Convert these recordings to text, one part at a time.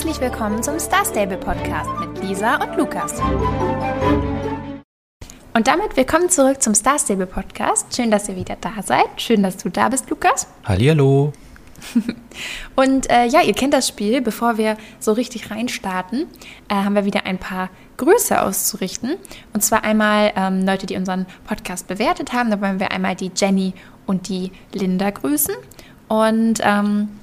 Herzlich willkommen zum Star Stable Podcast mit Lisa und Lukas. Und damit willkommen zurück zum Star Stable Podcast. Schön, dass ihr wieder da seid. Schön, dass du da bist, Lukas. Hallihallo. Und äh, ja, ihr kennt das Spiel. Bevor wir so richtig reinstarten, äh, haben wir wieder ein paar Grüße auszurichten. Und zwar einmal ähm, Leute, die unseren Podcast bewertet haben. Da wollen wir einmal die Jenny und die Linda grüßen. Und ähm,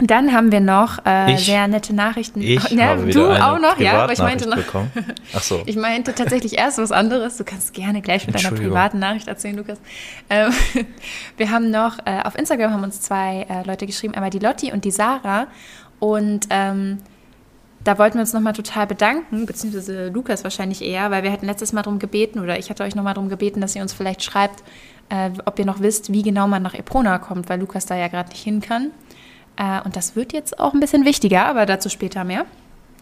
dann haben wir noch äh, sehr nette Nachrichten. Ich ja, habe du wieder eine auch noch, ja, aber ich meinte noch. Bekommen. Ach so. Ich meinte tatsächlich erst was anderes. Du kannst gerne gleich mit deiner privaten Nachricht erzählen, Lukas. Ähm, wir haben noch, äh, auf Instagram haben uns zwei äh, Leute geschrieben, einmal die Lotti und die Sarah. Und ähm, da wollten wir uns nochmal total bedanken, beziehungsweise Lukas wahrscheinlich eher, weil wir hatten letztes Mal darum gebeten, oder ich hatte euch nochmal darum gebeten, dass ihr uns vielleicht schreibt, äh, ob ihr noch wisst, wie genau man nach Epona kommt, weil Lukas da ja gerade nicht hin kann. Äh, und das wird jetzt auch ein bisschen wichtiger, aber dazu später mehr.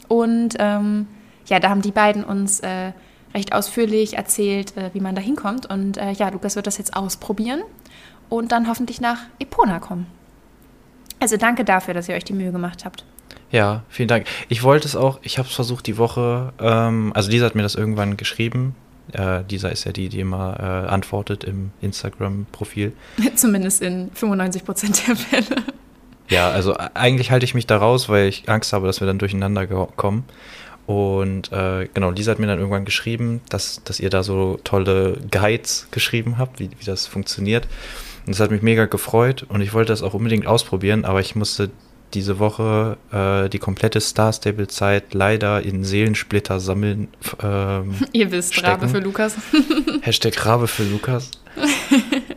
Und ähm, ja, da haben die beiden uns äh, recht ausführlich erzählt, äh, wie man da hinkommt. Und äh, ja, Lukas wird das jetzt ausprobieren und dann hoffentlich nach Epona kommen. Also danke dafür, dass ihr euch die Mühe gemacht habt. Ja, vielen Dank. Ich wollte es auch, ich habe es versucht die Woche, ähm, also Lisa hat mir das irgendwann geschrieben. Äh, Lisa ist ja die, die immer äh, antwortet im Instagram-Profil. Zumindest in 95 Prozent der Fälle. Ja, also eigentlich halte ich mich da raus, weil ich Angst habe, dass wir dann durcheinander kommen. Und äh, genau, Lisa hat mir dann irgendwann geschrieben, dass, dass ihr da so tolle Guides geschrieben habt, wie, wie das funktioniert. Und das hat mich mega gefreut und ich wollte das auch unbedingt ausprobieren, aber ich musste diese Woche äh, die komplette Star Stable Zeit leider in Seelensplitter sammeln. Ähm, Ihr wisst, Rabe Stecken. für Lukas. Hashtag Rabe für Lukas.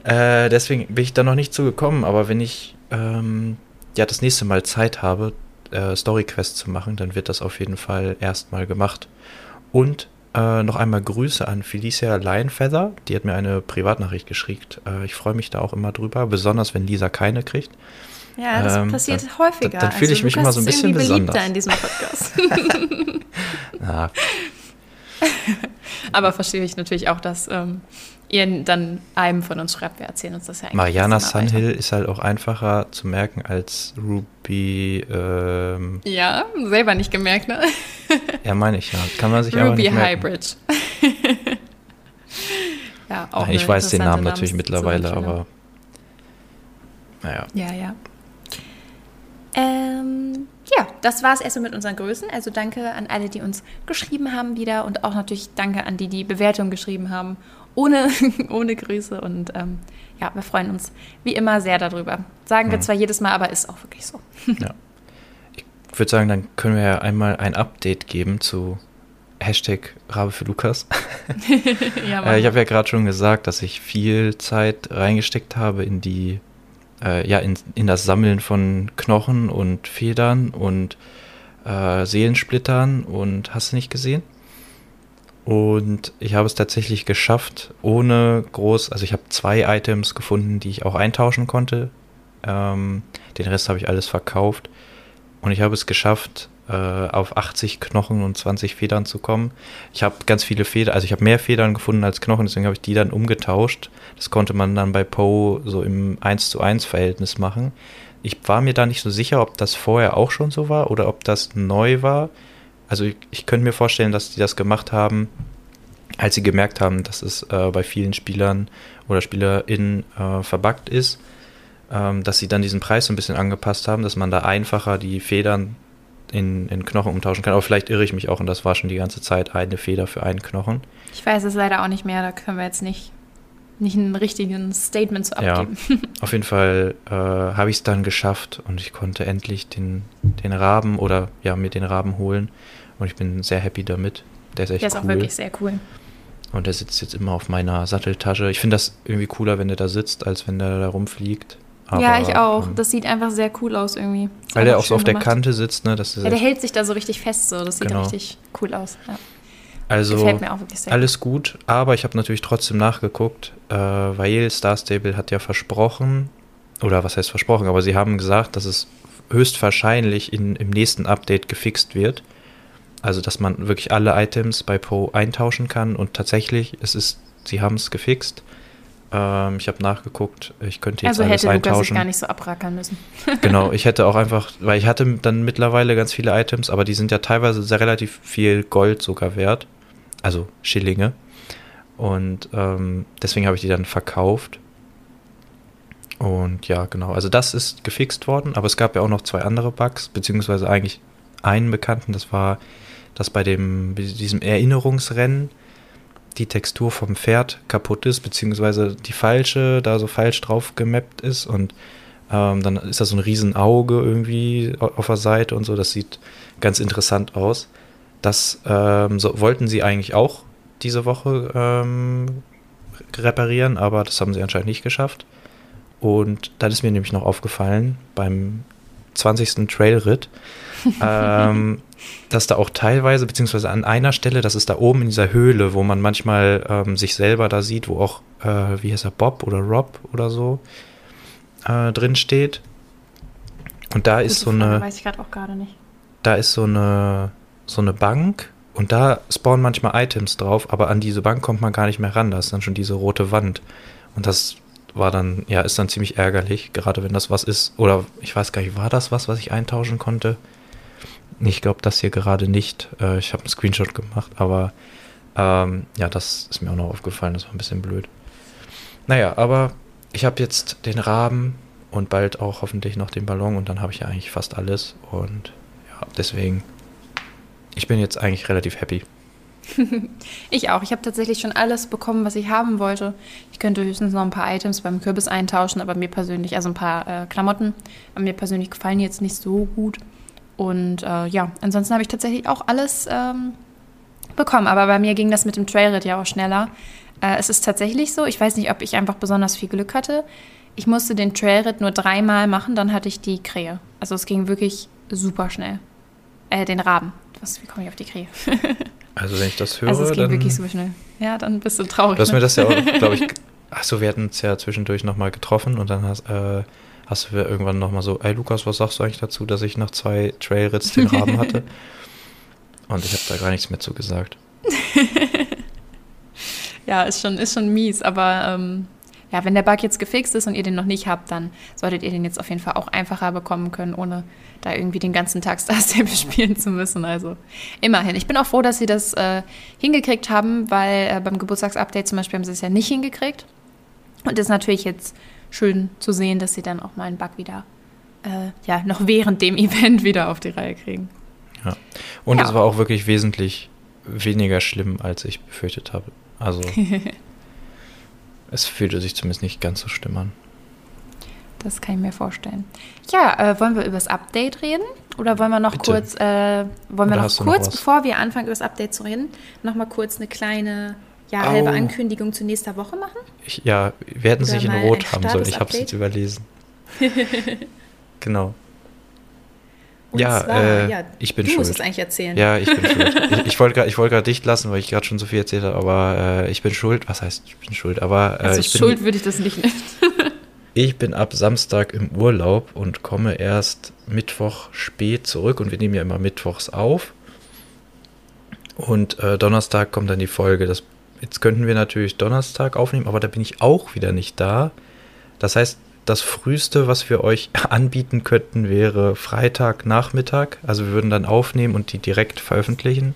äh, deswegen bin ich da noch nicht zugekommen, aber wenn ich ähm, ja das nächste Mal Zeit habe, äh, Story Quest zu machen, dann wird das auf jeden Fall erstmal gemacht. Und äh, noch einmal Grüße an Felicia Lionfeather, die hat mir eine Privatnachricht geschickt. Äh, ich freue mich da auch immer drüber, besonders wenn Lisa keine kriegt. Ja, das Ähm, passiert dann- häufiger. Also dann- dann fühle ich mich immer so ein bisschen besonders. in diesem Podcast. Ja, Aber verstehe ich natürlich auch, dass ähm, ihr dann einem von uns schreibt. Wir erzählen uns das ja eigentlich. Mariana immer weiter. Sunhill ist halt auch einfacher zu merken als Ruby. Ähm, Ja, selber nicht gemerkt, ne? ja, meine ich ja. Kann man sich aber Ruby nicht merken. Hybrid. ja, auch ich eine weiß den Namen natürlich mittlerweile, aber naja. Ja, ja. Das war es erstmal mit unseren Größen. Also danke an alle, die uns geschrieben haben wieder und auch natürlich danke an die, die Bewertungen geschrieben haben. Ohne, ohne Grüße und ähm, ja, wir freuen uns wie immer sehr darüber. Sagen wir Mhm. zwar jedes Mal, aber ist auch wirklich so. ja. Ich würde sagen, dann können wir ja einmal ein Update geben zu Hashtag Rabe für Lukas. ja, Äh, ich habe ja gerade schon gesagt, dass ich viel Zeit reingesteckt habe in die, äh, ja, in, in das Sammeln von Knochen und Federn und äh, Seelensplittern und hast du nicht gesehen? Und ich habe es tatsächlich geschafft, ohne groß, also ich habe zwei Items gefunden, die ich auch eintauschen konnte. Ähm, den Rest habe ich alles verkauft. Und ich habe es geschafft, auf 80 Knochen und 20 Federn zu kommen. Ich habe ganz viele Federn, also ich habe mehr Federn gefunden als Knochen, deswegen habe ich die dann umgetauscht. Das konnte man dann bei Poe so im 1 zu 1 Verhältnis machen. Ich war mir da nicht so sicher, ob das vorher auch schon so war oder ob das neu war. Also ich, ich könnte mir vorstellen, dass die das gemacht haben, als sie gemerkt haben, dass es äh, bei vielen Spielern oder SpielerInnen äh, verbuggt ist, ähm, dass sie dann diesen Preis so ein bisschen angepasst haben, dass man da einfacher die Federn in, in Knochen umtauschen kann. Aber vielleicht irre ich mich auch und das war schon die ganze Zeit eine Feder für einen Knochen. Ich weiß es leider auch nicht mehr, da können wir jetzt nicht, nicht ein richtiges Statement zu Ja. abgeben. Auf jeden Fall äh, habe ich es dann geschafft und ich konnte endlich den, den Raben oder ja, mir den Raben holen und ich bin sehr happy damit. Der ist echt Der ist cool. auch wirklich sehr cool. Und der sitzt jetzt immer auf meiner Satteltasche. Ich finde das irgendwie cooler, wenn der da sitzt, als wenn der da rumfliegt. Ja, ich auch. ähm, Das sieht einfach sehr cool aus irgendwie. Ist weil der auch so auf schön der gemacht. Kante sitzt, ne? Das ist Ja, der hält sich da so richtig fest, so. Das sieht Genau. richtig cool aus. Ja. also Gefällt mir auch wirklich sehr. alles gut, aber ich habe natürlich trotzdem nachgeguckt, äh, weil Star Stable hat ja versprochen, oder was heißt versprochen, aber sie haben gesagt, dass es höchstwahrscheinlich in, im nächsten Update gefixt wird. Also, dass man wirklich alle Items bei Poe eintauschen kann und tatsächlich, es ist, sie haben es gefixt. Ähm, ich habe nachgeguckt, ich könnte jetzt also alles hätte Lukas sich eintauschen. gar nicht so abrackern müssen. genau, ich hätte auch einfach, weil ich hatte dann mittlerweile ganz viele Items, aber die sind ja teilweise sehr relativ viel Gold sogar wert. Also Schillinge. Und ähm, deswegen habe ich die dann verkauft. Und ja, genau. Also das ist gefixt worden, aber es gab ja auch noch zwei andere Bugs, beziehungsweise eigentlich einen bekannten. Das war, dass bei dem, bei diesem Erinnerungsrennen die Textur vom Pferd kaputt ist, beziehungsweise die falsche, da so falsch drauf gemappt ist und ähm, dann ist da so ein riesen Auge irgendwie au- auf der Seite und so. Das sieht ganz interessant aus. Das ähm, so, wollten sie eigentlich auch diese Woche ähm, reparieren, aber das haben sie anscheinend nicht geschafft. Und dann ist mir nämlich noch aufgefallen, beim 20. Trailritt, ähm, dass da auch teilweise, beziehungsweise an einer Stelle, das ist da oben in dieser Höhle, wo man manchmal ähm, sich selber da sieht, wo auch, äh, wie heißt er, Bob oder Rob oder so äh, drin steht. Und da ist so Frage, eine, Weiß ich gerade auch gerade nicht. da ist so eine, so eine Bank und da spawnen manchmal Items drauf, aber an diese Bank kommt man gar nicht mehr ran. Da ist dann schon diese rote Wand. Und das war dann, ja, ist dann ziemlich ärgerlich, gerade wenn das was ist. Oder ich weiß gar nicht, war das was, was ich eintauschen konnte? Ich glaube, das hier gerade nicht. Äh, ich habe einen Screenshot gemacht, aber ähm, ja, das ist mir auch noch aufgefallen. Das war ein bisschen blöd. Naja, aber ich habe jetzt den Raben und bald auch hoffentlich noch den Ballon und dann habe ich ja eigentlich fast alles. Und ja, deswegen, ich bin jetzt eigentlich relativ happy. Ich auch. Ich habe tatsächlich schon alles bekommen, was ich haben wollte. Ich könnte höchstens noch ein paar Items beim Kürbis eintauschen, aber mir persönlich, also ein paar äh, Klamotten, aber mir persönlich gefallen die jetzt nicht so gut. Und äh, ja, ansonsten habe ich tatsächlich auch alles ähm, bekommen. Aber bei mir ging das mit dem Trailrit ja auch schneller. Äh, es ist tatsächlich so, ich weiß nicht, ob ich einfach besonders viel Glück hatte. Ich musste den Trailrit nur dreimal machen, dann hatte ich die Krähe. Also es ging wirklich super schnell. Äh, den Raben. Was, wie komme ich auf die Krähe? Also wenn ich das höre, Also es ging dann... wirklich super schnell. Ja, dann bist du traurig. Du hast ne? mir das ja auch, glaube ich... Achso, wir hatten uns ja zwischendurch nochmal getroffen und dann hast, äh, hast du irgendwann nochmal so, ey Lukas, was sagst du eigentlich dazu, dass ich nach zwei Trailrits den Raben hatte? Und ich habe da gar nichts mehr zu gesagt. Ja, ist schon, ist schon mies, aber ähm, ja, wenn der Bug jetzt gefixt ist und ihr den noch nicht habt, dann solltet ihr den jetzt auf jeden Fall auch einfacher bekommen können, ohne da irgendwie den ganzen Tag Star Stable spielen zu müssen. Also immerhin. Ich bin auch froh, dass sie das äh, hingekriegt haben, weil äh, beim Geburtstagsupdate zum Beispiel haben sie es ja nicht hingekriegt. Und es ist natürlich jetzt schön zu sehen, dass sie dann auch mal einen Bug wieder, äh, ja, noch während dem Event wieder auf die Reihe kriegen. Ja. Und Ja. es war auch wirklich wesentlich weniger schlimm, als ich befürchtet habe. Also es fühlte sich zumindest nicht ganz so schlimm an. Das kann ich mir vorstellen. Ja, äh, wollen wir über das Update reden? Oder wollen wir noch Bitte. kurz, äh, wollen wir Oder noch noch kurz, was? bevor wir anfangen, über das Update zu reden, noch mal kurz eine kleine, ja, halbe Au. Ankündigung zu nächster Woche machen? Ich, ja, wir hätten es nicht in Rot haben sollen. Ich habe es jetzt überlesen. genau. Und Ja, zwar, äh, ja, ich bin du musst schuld. es eigentlich erzählen. Ja, ich bin schuld. Ich, ich wollte gerade wollt dicht lassen, weil ich gerade schon so viel erzählt habe, aber äh, ich bin schuld. Was heißt, ich bin schuld? Aber äh, also ich, bin, Schuld würde ich das nicht nennen. ich bin ab Samstag im Urlaub und komme erst Mittwoch spät zurück und wir nehmen ja immer Mittwochs auf. Und äh, Donnerstag kommt dann die Folge. Das, jetzt könnten wir natürlich Donnerstag aufnehmen, aber da bin ich auch wieder nicht da. Das heißt, das früheste, was wir euch anbieten könnten, wäre Freitagnachmittag. Also wir würden dann aufnehmen und die direkt veröffentlichen.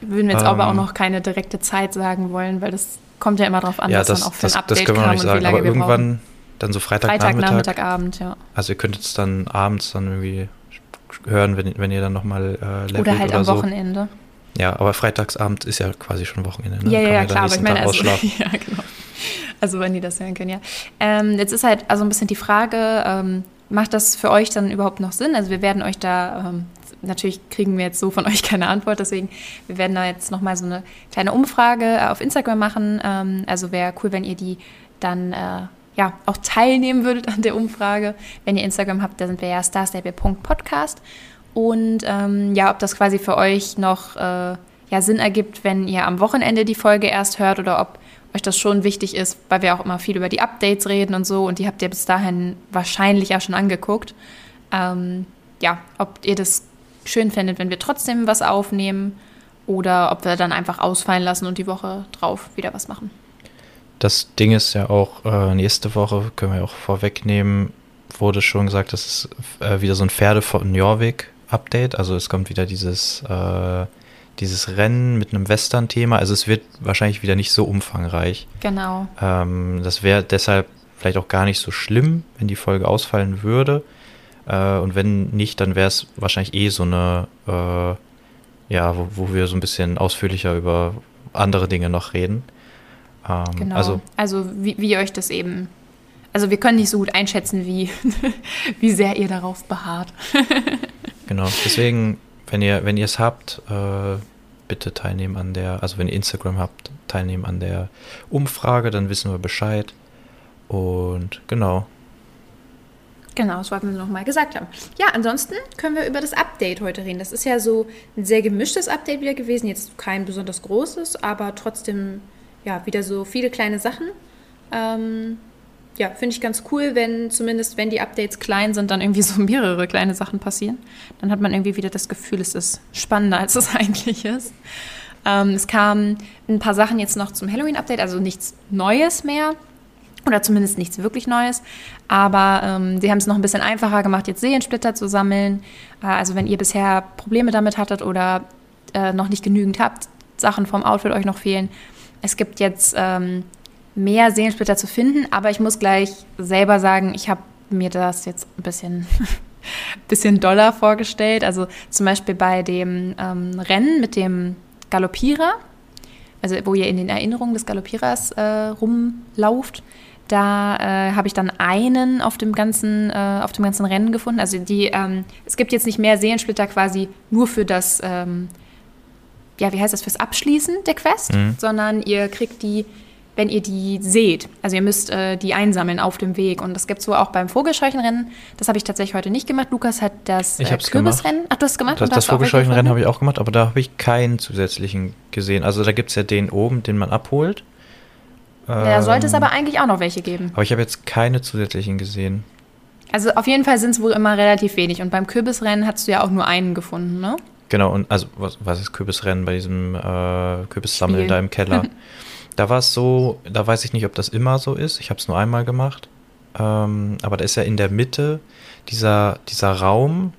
Würden wir jetzt aber Ähm, auch noch keine direkte Zeit sagen wollen, weil das kommt ja immer darauf an, ja, was das, dann auch für das, ein Update das können wir noch nicht sagen. Aber wir brauchen. irgendwann dann so Freitagnachmittag. Freitag, Nachmittag, Abend, ja. Also ihr könnt es dann abends dann irgendwie hören, wenn, wenn ihr dann nochmal äh, levelt Oder halt am so. Wochenende. Ja, aber Freitagsabend ist ja quasi schon Wochenende. Ne? Ja, ja, ja, klar, aber ich meine, also, ja, genau. Also, wenn die das hören können, ja. Ähm, jetzt ist halt also ein bisschen die Frage, ähm, macht das für euch dann überhaupt noch Sinn? Also, wir werden euch da, ähm, natürlich kriegen wir jetzt so von euch keine Antwort, deswegen, wir werden da jetzt nochmal so eine kleine Umfrage äh, auf Instagram machen. Ähm, also, wäre cool, wenn ihr die dann, äh, ja, auch teilnehmen würdet an der Umfrage. Wenn ihr Instagram habt, da sind wir ja starstable.podcast. Und ähm, ja, ob das quasi für euch noch äh, ja, Sinn ergibt, wenn ihr am Wochenende die Folge erst hört oder ob euch das schon wichtig ist, weil wir auch immer viel über die Updates reden und so und die habt ihr bis dahin wahrscheinlich ja schon angeguckt. Ähm, ja, ob ihr das schön findet, wenn wir trotzdem was aufnehmen oder ob wir dann einfach ausfallen lassen und die Woche drauf wieder was machen. das Ding ist ja auch, äh, nächste Woche, können wir auch vorwegnehmen, wurde schon gesagt, dass es äh, wieder so ein Pferde von Jorvik-Update, also es kommt wieder dieses, äh, dieses Rennen mit einem Western-Thema, also es wird wahrscheinlich wieder nicht so umfangreich. Genau. Ähm, das wäre deshalb vielleicht auch gar nicht so schlimm, wenn die Folge ausfallen würde. Äh, und wenn nicht, dann wäre es wahrscheinlich eh so eine, äh, ja, wo, wo wir so ein bisschen ausführlicher über andere Dinge noch reden. Ähm, genau. Also, also wie, wie euch das eben. Also wir können nicht so gut einschätzen, wie, wie sehr ihr darauf beharrt. genau, deswegen, wenn ihr, wenn ihr es habt, äh, bitte teilnehmen an der, also wenn ihr Instagram habt, teilnehmen an der Umfrage, dann wissen wir Bescheid. Und genau. Genau, das wollten wir nochmal gesagt haben. Ja, ansonsten können wir über das Update heute reden. Das ist ja so ein sehr gemischtes Update wieder gewesen. Jetzt kein besonders großes, aber trotzdem ja, wieder so viele kleine Sachen. Ähm, ja, finde ich ganz cool, wenn zumindest, wenn die Updates klein sind, dann irgendwie so mehrere kleine Sachen passieren. Dann hat man irgendwie wieder das Gefühl, es ist spannender, als es eigentlich ist. Ähm, es kamen ein paar Sachen jetzt noch zum Halloween-Update, also nichts Neues mehr. Oder zumindest nichts wirklich Neues. Aber ähm, sie haben es noch ein bisschen einfacher gemacht, jetzt Seelensplitter zu sammeln. Äh, also wenn ihr bisher Probleme damit hattet oder äh, noch nicht genügend habt, Sachen vom Outfit euch noch fehlen, es gibt jetzt ähm, mehr Seelensplitter zu finden, aber ich muss gleich selber sagen, ich habe mir das jetzt ein bisschen, bisschen doller vorgestellt. Also zum Beispiel bei dem ähm, Rennen mit dem Galoppierer, also wo ihr in den Erinnerungen des Galoppierers äh, rumlauft, da äh, habe ich dann einen auf dem ganzen, äh, auf dem ganzen Rennen gefunden. Also die, ähm, es gibt jetzt nicht mehr Seelensplitter quasi nur für das ähm, ja, wie heißt das, fürs Abschließen der Quest, mhm. sondern ihr kriegt die, wenn ihr die seht. Also ihr müsst äh, die einsammeln auf dem Weg. Und das gibt es so auch beim Vogelscheuchenrennen. Das habe ich tatsächlich heute nicht gemacht. Lukas hat das äh, Kürbisrennen. Ach, du hast es gemacht? Das, das Vogelscheuchenrennen habe ich auch gemacht, aber da habe ich keinen zusätzlichen gesehen. Also da gibt es ja den oben, den man abholt. Da ähm, sollte es aber eigentlich auch noch welche geben. Aber ich habe jetzt keine zusätzlichen gesehen. Also auf jeden Fall sind es wohl immer relativ wenig. Und beim Kürbisrennen hast du ja auch nur einen gefunden, ne? Genau, und also was, was ist Kürbisrennen bei diesem äh, Kürbissammeln da im Keller? da war es so, da weiß ich nicht, ob das immer so ist. Ich habe es nur einmal gemacht. Ähm, aber da ist ja in der Mitte dieser, dieser Raum,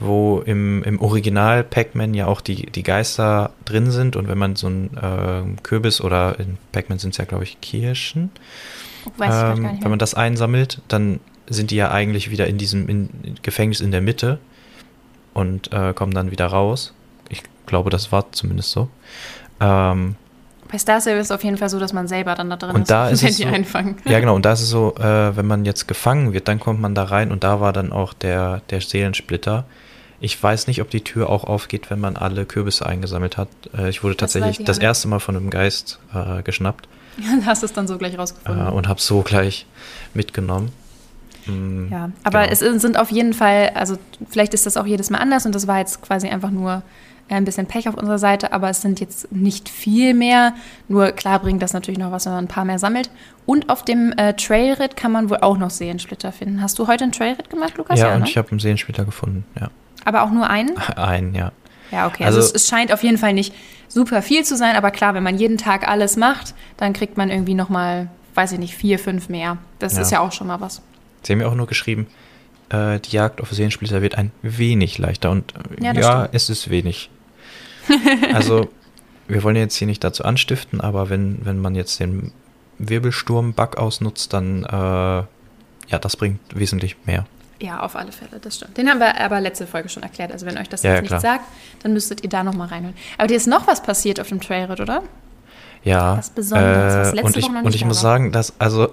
wo im, im Original Pac-Man ja auch die, die Geister drin sind. Und wenn man so einen äh, Kürbis oder in Pac-Man sind es ja, glaube ich, Kirschen. Ich ähm, wenn man das einsammelt, dann sind die ja eigentlich wieder in diesem in, Gefängnis in der Mitte und äh, kommen dann wieder raus. Ich glaube, das war zumindest so. Ähm, bei Star Stable ist es auf jeden Fall so, dass man selber dann da drin und ist, da ist wenn die so, einfangen. Ja, genau. Und da ist es so, äh, wenn man jetzt gefangen wird, dann kommt man da rein und da war dann auch der, der Seelensplitter. Ich weiß nicht, ob die Tür auch aufgeht, wenn man alle Kürbisse eingesammelt hat. Äh, ich wurde das tatsächlich das erste Mal von einem Geist äh, geschnappt. Ja, hast es dann so gleich rausgefunden. Äh, und habe so gleich mitgenommen. Mm, ja, aber genau. es sind auf jeden Fall, also vielleicht ist das auch jedes Mal anders und das war jetzt quasi einfach nur ein bisschen Pech auf unserer Seite, aber es sind jetzt nicht viel mehr. Nur klar bringt das natürlich noch was, wenn man ein paar mehr sammelt. Und auf dem äh, Trailrit kann man wohl auch noch Seelensplitter finden. Hast du heute einen Trailrit gemacht, Lukas? Ja, ja und ne? ich habe einen Seelensplitter gefunden, ja. Aber auch nur einen? Einen, ja. Ja, okay. Also, also es, scheint auf jeden Fall nicht super viel zu sein, aber klar, wenn man jeden Tag alles macht, dann kriegt man irgendwie nochmal, weiß ich nicht, vier, fünf mehr. Das ja. ist ja auch schon mal was. Sie haben ja auch nur geschrieben, äh, die Jagd auf Seelensplitter wird ein wenig leichter. Und äh, ja, ja es ist wenig. also, wir wollen jetzt hier nicht dazu anstiften, aber wenn, wenn man jetzt den Wirbelsturm-Bug ausnutzt, dann äh, ja, das bringt wesentlich mehr. Ja, auf alle Fälle, das stimmt. Den haben wir aber letzte Folge schon erklärt. Also wenn euch das ja, jetzt ja, nicht sagt, dann müsstet ihr da nochmal reinhören. Aber dir ist noch was passiert auf dem Trailride, oder? Ja. Was Besonderes, was äh, letzte und ich, Woche noch nicht Und ich muss war. sagen, dass, also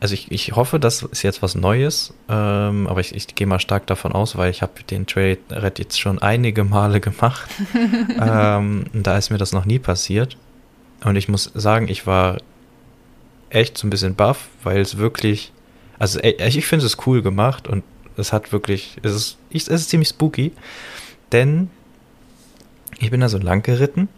also ich, ich hoffe, das ist jetzt was Neues, ähm, aber ich, ich gehe mal stark davon aus, weil ich habe den Trade jetzt schon einige Male gemacht. ähm, da ist mir das noch nie passiert. Und ich muss sagen, ich war echt so ein bisschen baff, weil es wirklich, also ich, ich finde es cool gemacht und es hat wirklich, es ist, es ist ziemlich spooky, denn ich bin da so lang geritten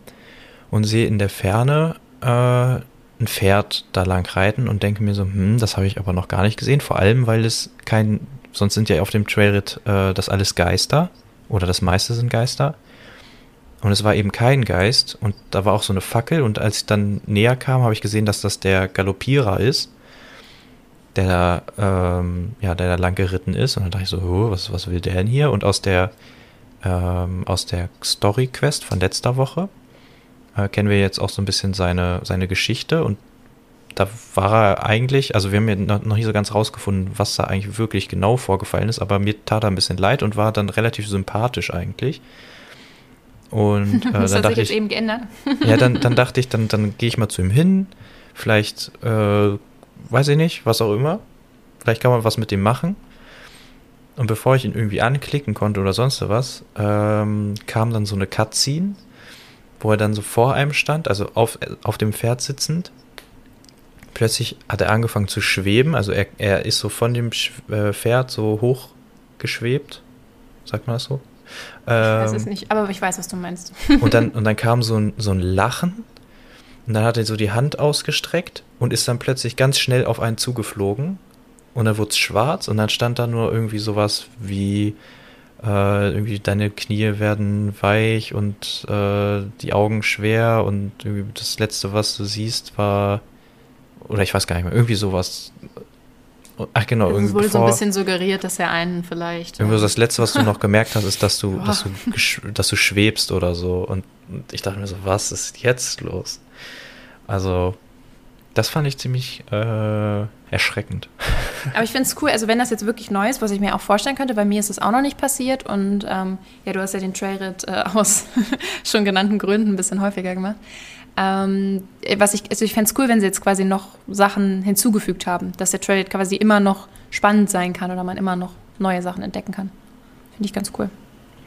und sehe in der Ferne äh, ein Pferd da lang reiten und denke mir so, hm, das habe ich aber noch gar nicht gesehen. Vor allem, weil es kein, sonst sind ja auf dem Trailrit äh, das alles Geister oder das meiste sind Geister. Und es war eben kein Geist und da war auch so eine Fackel und als ich dann näher kam, habe ich gesehen, dass das der Galoppierer ist, der da, ähm, ja, der da lang geritten ist. Und dann dachte ich so, oh, was, was will der denn hier? Und aus der, ähm, aus der Story-Quest von letzter Woche äh, kennen wir jetzt auch so ein bisschen seine, seine Geschichte und da war er eigentlich, also wir haben ja noch, noch nicht so ganz rausgefunden, was da eigentlich wirklich genau vorgefallen ist, aber mir tat er ein bisschen leid und war dann relativ sympathisch eigentlich. Und äh, das dann hat dachte sich jetzt ich, eben geändert. ja, dann, dann dachte ich, dann, dann gehe ich mal zu ihm hin. Vielleicht, äh, weiß ich nicht, was auch immer. Vielleicht kann man was mit dem machen. Und bevor ich ihn irgendwie anklicken konnte oder sonst was, ähm, kam dann so eine Cutscene, wo er dann so vor einem stand, also auf, auf dem Pferd sitzend. Plötzlich hat er angefangen zu schweben, also er, er ist so von dem äh, Pferd so hoch geschwebt. Sagt man das so? Ich weiß es Ähm, nicht, aber ich weiß, was du meinst. und dann, und dann kam so ein, so ein Lachen. Und dann hat er so die Hand ausgestreckt und ist dann plötzlich ganz schnell auf einen zugeflogen. Und dann wurde es schwarz und dann stand da nur irgendwie sowas wie äh, irgendwie deine Knie werden weich und äh, die Augen schwer und irgendwie das letzte, was du siehst, war oder ich weiß gar nicht mehr, irgendwie sowas. Ach genau, es irgendwie wurde so ein bevor- bisschen suggeriert, dass er einen vielleicht. irgendwie so das Letzte, was du noch gemerkt hast, ist, dass du, Boah. dass du, gesch- dass du schwebst oder so. Und und ich dachte mir so, was ist jetzt los? Also, das fand ich ziemlich äh, erschreckend. Aber ich finde es cool, also wenn das jetzt wirklich neu ist, was ich mir auch vorstellen könnte, bei mir ist es auch noch nicht passiert und ähm, ja, du hast ja den Trailrit äh, aus schon genannten Gründen ein bisschen häufiger gemacht. Ähm, was ich, also ich fände es cool, wenn sie jetzt quasi noch Sachen hinzugefügt haben, dass der Trailrit quasi immer noch spannend sein kann oder man immer noch neue Sachen entdecken kann. Finde ich ganz cool.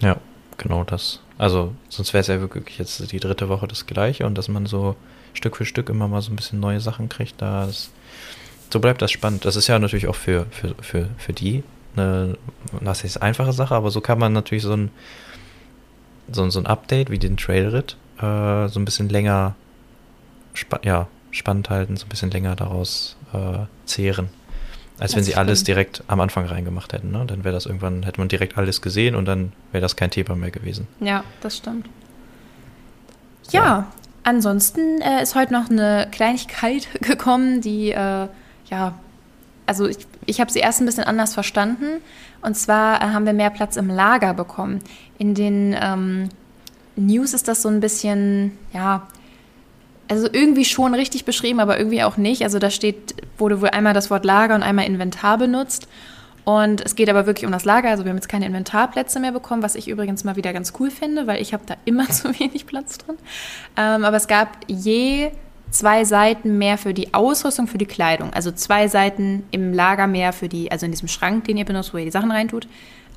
Ja, genau das. Also, sonst wäre es ja wirklich jetzt die dritte Woche das Gleiche und dass man so Stück für Stück immer mal so ein bisschen neue Sachen kriegt, da das, so bleibt das spannend. Das ist ja natürlich auch für, für, für, für die eine, das ist eine einfache Sache, aber so kann man natürlich so ein, so, so ein Update wie den Trailrit äh, so ein bisschen länger spa ja, spannend halten, so ein bisschen länger daraus äh, zehren. Als wenn Das sie alles direkt am Anfang reingemacht hätten. Ne? Dann wäre das irgendwann, hätte man direkt alles gesehen und dann wäre das kein Thema mehr gewesen. Ja, das stimmt. Ja, ansonsten äh, ist heute noch eine Kleinigkeit gekommen, die, äh, ja, also ich, ich habe sie erst ein bisschen anders verstanden. Und zwar äh, haben wir mehr Platz im Lager bekommen. In den ähm, News ist das so ein bisschen, ja, also irgendwie schon richtig beschrieben, aber irgendwie auch nicht. Also da steht, wurde wohl einmal das Wort Lager und einmal Inventar benutzt. Und es geht aber wirklich um das Lager. Also wir haben jetzt keine Inventarplätze mehr bekommen, was ich übrigens mal wieder ganz cool finde, weil ich habe da immer zu wenig Platz drin. Ähm, aber es gab je zwei Seiten mehr für die Ausrüstung, für die Kleidung. Also zwei Seiten im Lager mehr für die, also in diesem Schrank, den ihr benutzt, wo ihr die Sachen reintut.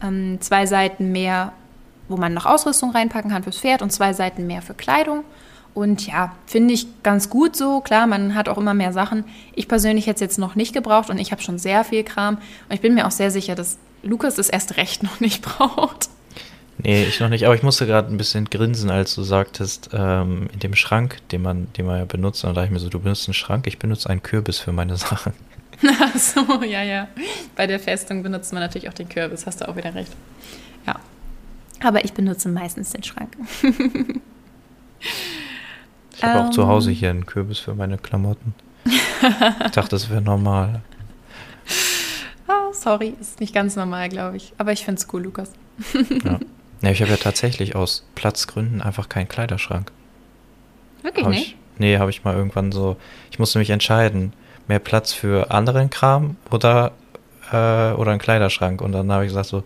Ähm, zwei Seiten mehr, wo man noch Ausrüstung reinpacken kann fürs Pferd und zwei Seiten mehr für Kleidung. Und ja, finde ich ganz gut so. Klar, man hat auch immer mehr Sachen. Ich persönlich hätte es jetzt noch nicht gebraucht und ich habe schon sehr viel Kram. Und ich bin mir auch sehr sicher, dass Lukas es erst recht noch nicht braucht. Nee, ich noch nicht, aber ich musste gerade ein bisschen grinsen, als du sagtest, ähm, in dem Schrank, den man, den man ja benutzt, und da dachte ich mir so, du benutzt einen Schrank, ich benutze einen Kürbis für meine Sachen. Ach so, ja, ja. Bei der Festung benutzt man natürlich auch den Kürbis, hast du auch wieder recht. Ja. Aber ich benutze meistens den Schrank. Ich habe auch Ähm. zu Hause hier einen Kürbis für meine Klamotten. Ich dachte, das wäre normal. Ah, sorry, ist nicht ganz normal, glaube ich. Aber ich finde es cool, Lukas. Ja, ja ich habe ja tatsächlich aus Platzgründen einfach keinen Kleiderschrank. Wirklich Hab nicht? ich, nee, habe ich mal irgendwann so. Ich musste mich entscheiden, mehr Platz für anderen Kram oder, äh, oder einen Kleiderschrank. Und dann habe ich gesagt so,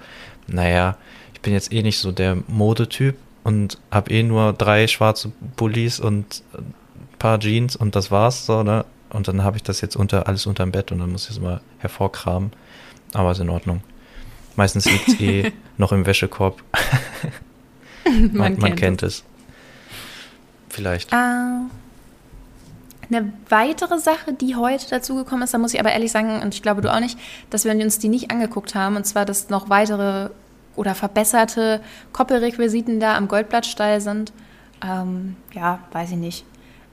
naja, ich bin jetzt eh nicht so der Modetyp und habe eh nur drei schwarze Pullis und ein paar Jeans und das war's so, ne? Und dann habe ich das jetzt unter alles unterm Bett und dann muss ich es mal hervorkramen. Aber ist in Ordnung. Meistens liegt es eh noch im Wäschekorb. man, man kennt es. Vielleicht. Äh, eine weitere Sache, die heute dazugekommen ist, da muss ich aber ehrlich sagen, und ich glaube du auch nicht, dass wir uns die nicht angeguckt haben, und zwar, dass noch weitere oder verbesserte Koppelrequisiten da am Goldblattstall sind. Ähm, ja, weiß ich nicht.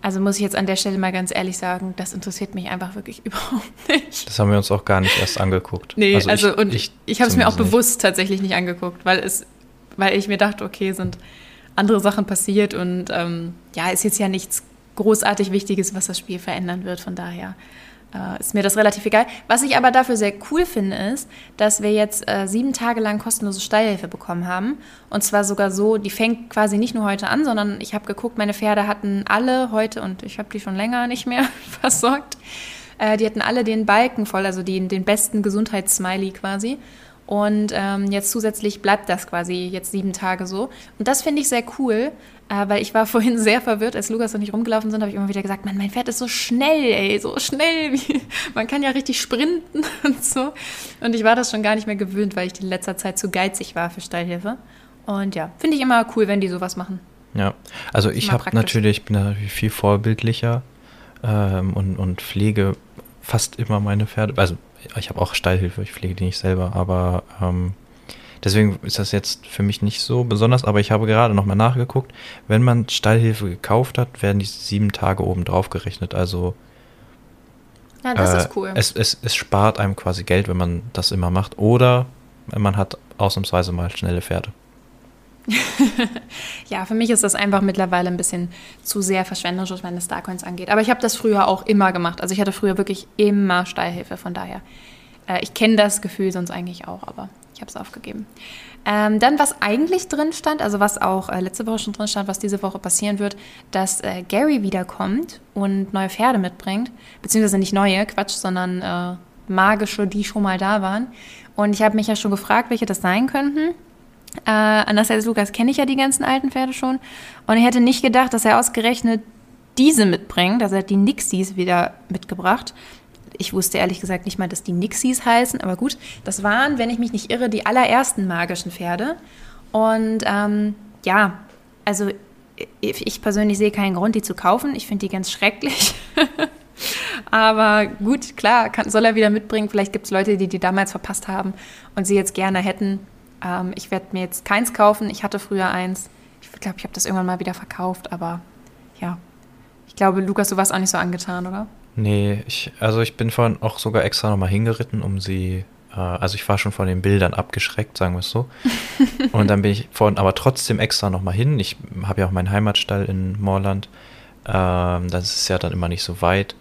Also muss ich jetzt an der Stelle mal ganz ehrlich sagen, das interessiert mich einfach wirklich überhaupt nicht. Das haben wir uns auch gar nicht erst angeguckt. Nee, also, und ich, ich ich habe es mir auch zumindest nicht. bewusst tatsächlich nicht angeguckt, weil es, weil ich mir dachte, okay, sind andere Sachen passiert und ähm, ja, ist jetzt ja nichts großartig Wichtiges, was das Spiel verändern wird. Von daher äh, ist mir das relativ egal. Was ich aber dafür sehr cool finde, ist, dass wir jetzt äh, sieben Tage lang kostenlose Steilhilfe bekommen haben. Und zwar sogar so, die fängt quasi nicht nur heute an, sondern ich habe geguckt, meine Pferde hatten alle heute, und ich habe die schon länger nicht mehr versorgt, äh, die hatten alle den Balken voll, also die, den besten Gesundheitssmiley quasi. Und ähm, jetzt zusätzlich bleibt das quasi jetzt sieben Tage so. Und das finde ich sehr cool, weil ich war vorhin sehr verwirrt, als Lukas und ich rumgelaufen sind, habe ich immer wieder gesagt, Mann, mein Pferd ist so schnell, ey, so schnell. Wie, man kann ja richtig sprinten und so. Und ich war das schon gar nicht mehr gewöhnt, weil ich in letzter Zeit zu geizig war für Steilhilfe. Und ja, finde ich immer cool, wenn die sowas machen. Ja, also ich habe natürlich, bin natürlich viel vorbildlicher ähm, und, und pflege fast immer meine Pferde. Also ich habe auch Steilhilfe, ich pflege die nicht selber, aber ähm, deswegen ist das jetzt für mich nicht so besonders, aber ich habe gerade nochmal nachgeguckt, wenn man Steilhilfe gekauft hat, werden die sieben Tage oben drauf gerechnet, also ja, das äh, ist cool. Es, es, es spart einem quasi Geld, wenn man das immer macht, oder man hat ausnahmsweise mal schnelle Pferde. ja, für mich ist das einfach mittlerweile ein bisschen zu sehr verschwenderisch, was meine Starcoins angeht. Aber ich habe das früher auch immer gemacht. Also ich hatte früher wirklich immer Steilhilfe, von daher. Äh, ich kenne das Gefühl sonst eigentlich auch, aber ich habe es aufgegeben. Ähm, dann, was eigentlich drin stand, also was auch äh, letzte Woche schon drin stand, was diese Woche passieren wird, dass äh, Gary wiederkommt und neue Pferde mitbringt. Beziehungsweise nicht neue, Quatsch, sondern äh, magische, die schon mal da waren. Und ich habe mich ja schon gefragt, welche das sein könnten. Äh, anders als Lukas kenne ich ja die ganzen alten Pferde schon. Und ich hätte nicht gedacht, dass er ausgerechnet diese mitbringt. Also er hat die Nixies wieder mitgebracht. Ich wusste ehrlich gesagt nicht mal, dass die Nixies heißen, aber gut, das waren, wenn ich mich nicht irre, die allerersten magischen Pferde. Und ähm, ja, also ich persönlich sehe keinen Grund, die zu kaufen. Ich finde die ganz schrecklich. aber gut, klar, kann, soll er wieder mitbringen. Vielleicht gibt es Leute, die die damals verpasst haben und sie jetzt gerne hätten. Ähm, ich werde mir jetzt keins kaufen. Ich hatte früher eins. Ich glaube, ich habe das irgendwann mal wieder verkauft, aber ja. Ich glaube, Lukas, du warst auch nicht so angetan, oder? Nee, ich, also ich bin vorhin auch sogar extra nochmal hingeritten, um sie, äh, also ich war schon von den Bildern abgeschreckt, sagen wir es so. und dann bin ich vorhin aber trotzdem extra nochmal hin. Ich habe ja auch meinen Heimatstall in Moorland. Ähm, das ist ja dann immer nicht so weit.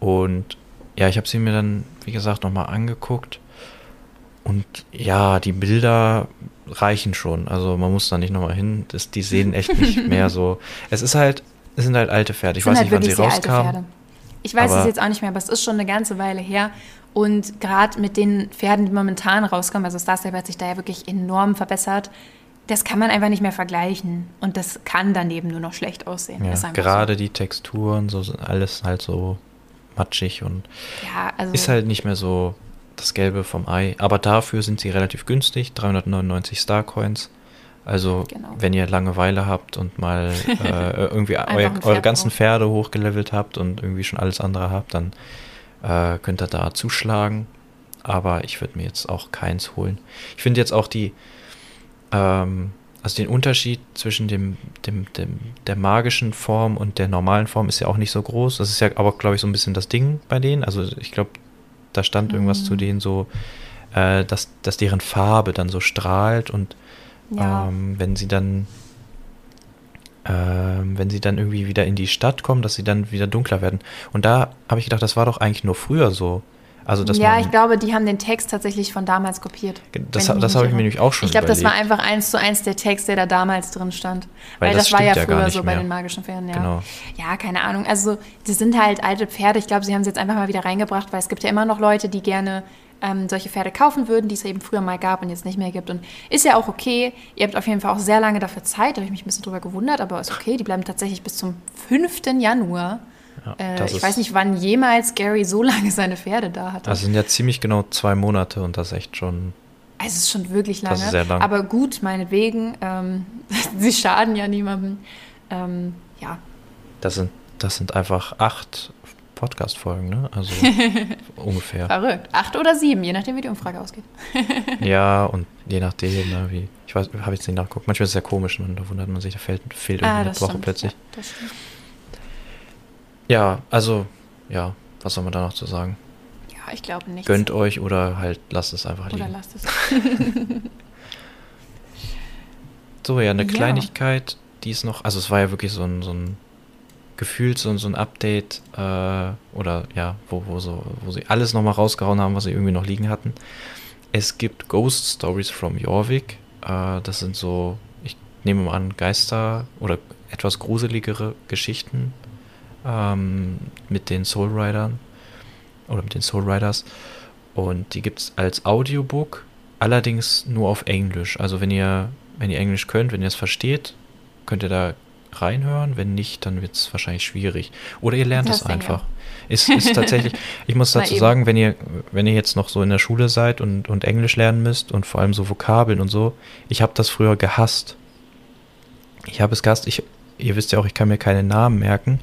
Und ja, ich habe sie mir dann, wie gesagt, nochmal angeguckt. Und ja, die Bilder reichen schon. Also man muss da nicht nochmal hin. Das, die sehen echt nicht mehr so. Es ist halt, es sind halt alte Pferde. Ich weiß halt nicht, wann sie rauskamen. Ich weiß es jetzt auch nicht mehr, aber es ist schon eine ganze Weile her. Und gerade mit den Pferden, die momentan rauskommen, also Star Stable hat sich da ja wirklich enorm verbessert. Das kann man einfach nicht mehr vergleichen. Und das kann daneben nur noch schlecht aussehen. Ja, gerade so. die Texturen, so alles halt so matschig und ja, also ist halt nicht mehr so das Gelbe vom Ei. Aber dafür sind sie relativ günstig, 399 Starcoins. Also genau. wenn ihr Langeweile habt und mal äh, irgendwie euer, eure ganzen Pferde hochgelevelt habt und irgendwie schon alles andere habt, dann äh, könnt ihr da zuschlagen. Aber ich würde mir jetzt auch keins holen. Ich finde jetzt auch die, ähm, also den Unterschied zwischen dem, dem, dem, der magischen Form und der normalen Form ist ja auch nicht so groß. Das ist ja aber, glaube ich, so ein bisschen das Ding bei denen. Also ich glaube, da stand irgendwas mhm. zu denen so, äh, dass, dass deren Farbe dann so strahlt und ja. ähm, wenn sie dann ähm, wenn sie dann irgendwie wieder in die Stadt kommen, dass sie dann wieder dunkler werden. Und da habe ich gedacht, das war doch eigentlich nur früher so. Also, dass ja, ich glaube, die haben den Text tatsächlich von damals kopiert. Das, das habe ich mir nämlich auch schon Ich glaube, das war einfach eins zu eins der Text, der da damals drin stand. Weil, Weil das, das war ja, ja früher so mehr. bei den magischen Pferden, ja. Genau. Ja, keine Ahnung. Also, das sind halt alte Pferde. Ich glaube, sie haben sie jetzt einfach mal wieder reingebracht, weil es gibt ja immer noch Leute, die gerne ähm, solche Pferde kaufen würden, die es eben früher mal gab und jetzt nicht mehr gibt. Und ist ja auch okay. Ihr habt auf jeden Fall auch sehr lange dafür Zeit. Da habe ich mich ein bisschen drüber gewundert, aber ist okay. Die bleiben tatsächlich bis zum 5. Januar ja, äh, ich weiß nicht, wann jemals Gary so lange seine Pferde da hatte. Das sind ja ziemlich genau zwei Monate und das ist echt schon. Also es ist schon wirklich lange. Das ist sehr lang. Aber gut, meinetwegen. Ähm, sie schaden ja niemandem. Ähm, ja. Das sind, das sind einfach acht Podcast-Folgen, ne? Also ungefähr. Verrückt. Acht oder sieben, je nachdem, wie die Umfrage ausgeht. ja, und je nachdem, ne, wie. Ich weiß, habe jetzt nicht nachgeguckt. Manchmal ist es sehr komisch, und da wundert man sich, da fehlt, fehlt ah, eine Woche stimmt. plötzlich. Ja, das stimmt. Ja, also, ja, was soll man da noch zu sagen? Ja, ich glaube nicht. Gönnt euch oder halt lasst es einfach liegen. Oder lasst es. so, ja, eine Ja. Kleinigkeit, die ist noch, also es war ja wirklich so ein, so ein gefühlt so, so ein Update äh, oder ja, wo, wo, so, wo sie alles nochmal rausgehauen haben, was sie irgendwie noch liegen hatten. Es gibt Ghost Stories from Jorvik. Äh, das sind so, ich nehme mal an, Geister oder etwas gruseligere Geschichten ähm, mit den Soul Riders oder mit den Soul Riders. Und die gibt es als Audiobook, allerdings nur auf Englisch. Also wenn ihr, wenn ihr Englisch könnt, wenn ihr es versteht, könnt ihr da reinhören. Wenn nicht, dann wird es wahrscheinlich schwierig. Oder ihr lernt es einfach. Ist, ist tatsächlich, ich muss dazu sagen, wenn ihr, wenn ihr jetzt noch so in der Schule seid und, und Englisch lernen müsst und vor allem so Vokabeln und so, ich habe das früher gehasst. Ich habe es gehasst. Ich, ihr wisst ja auch, ich kann mir keine Namen merken